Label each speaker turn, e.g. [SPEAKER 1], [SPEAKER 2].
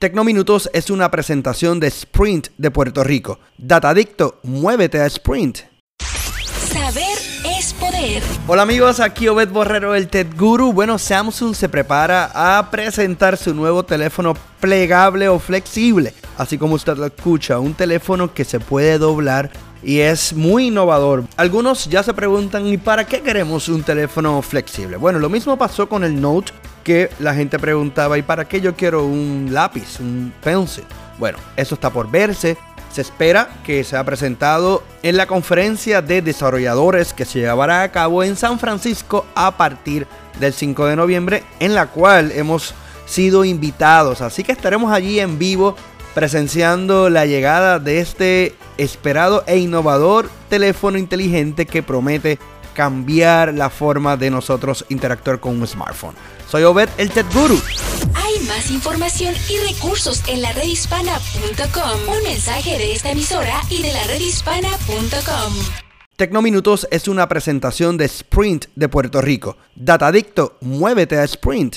[SPEAKER 1] Tecnominutos es una presentación de Sprint de Puerto Rico. Datadicto, muévete a Sprint.
[SPEAKER 2] Saber es poder.
[SPEAKER 1] Hola amigos, aquí Obed Borrero, el Tech Guru. Bueno, Samsung se prepara a presentar su nuevo teléfono plegable o flexible. Así como usted lo escucha, un teléfono que se puede doblar y es muy innovador. Algunos ya se preguntan, ¿y para qué queremos un teléfono flexible? Bueno, lo mismo pasó con el Note que la gente preguntaba, ¿y para qué yo quiero un lápiz, un pencil? Bueno, eso está por verse. Se espera que sea presentado en la conferencia de desarrolladores que se llevará a cabo en San Francisco a partir del 5 de noviembre, en la cual hemos sido invitados. Así que estaremos allí en vivo presenciando la llegada de este esperado e innovador teléfono inteligente que promete cambiar la forma de nosotros interactuar con un smartphone. Soy Obed, el Tech Guru.
[SPEAKER 2] Hay más información y recursos en la redhispana.com. Un mensaje de esta emisora y de la redhispana.com.
[SPEAKER 1] Tecnominutos es una presentación de Sprint de Puerto Rico. Datadicto, muévete a Sprint.